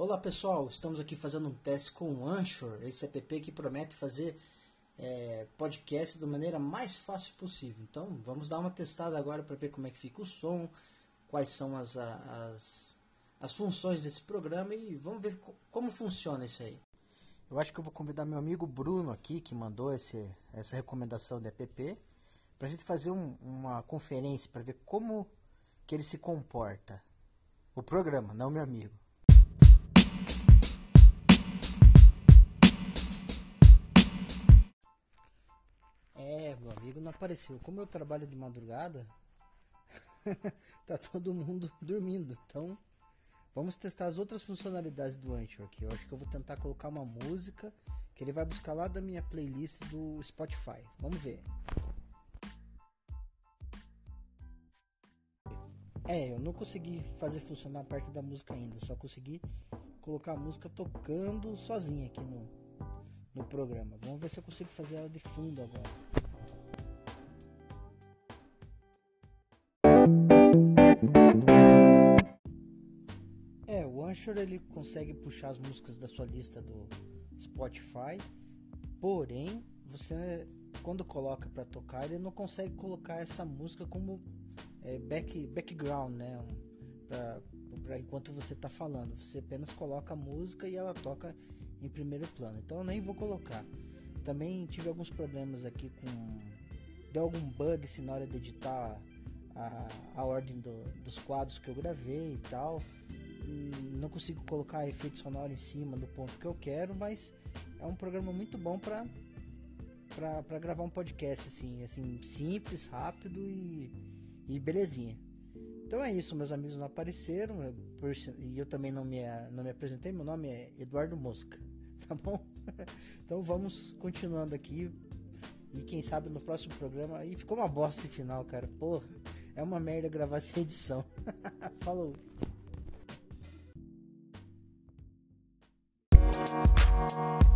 Olá pessoal, estamos aqui fazendo um teste com o Anchor, esse app que promete fazer é, podcast da maneira mais fácil possível. Então vamos dar uma testada agora para ver como é que fica o som, quais são as, as, as funções desse programa e vamos ver como funciona isso aí. Eu acho que eu vou convidar meu amigo Bruno aqui, que mandou esse, essa recomendação de app, para a gente fazer um, uma conferência para ver como que ele se comporta. O programa, não meu amigo. É, meu amigo não apareceu. Como eu trabalho de madrugada, tá todo mundo dormindo. Então, vamos testar as outras funcionalidades do Anchor aqui. Eu acho que eu vou tentar colocar uma música que ele vai buscar lá da minha playlist do Spotify. Vamos ver. É, eu não consegui fazer funcionar a parte da música ainda, só consegui colocar a música tocando sozinha aqui no, no programa. Vamos ver se eu consigo fazer ela de fundo agora. Anchor ele consegue puxar as músicas da sua lista do Spotify, porém você quando coloca para tocar ele não consegue colocar essa música como é, back, background, né? Para enquanto você está falando, você apenas coloca a música e ela toca em primeiro plano. Então eu nem vou colocar. Também tive alguns problemas aqui com. Deu algum bug se na hora de editar a, a ordem do, dos quadros que eu gravei e tal. Não consigo colocar efeito sonoro em cima do ponto que eu quero, mas é um programa muito bom para para gravar um podcast assim, assim simples, rápido e, e belezinha. Então é isso, meus amigos não apareceram e eu também não me, não me apresentei. Meu nome é Eduardo Mosca, tá bom? Então vamos continuando aqui e quem sabe no próximo programa. E ficou uma bosta final, cara. Porra, é uma merda gravar sem edição. Falou. you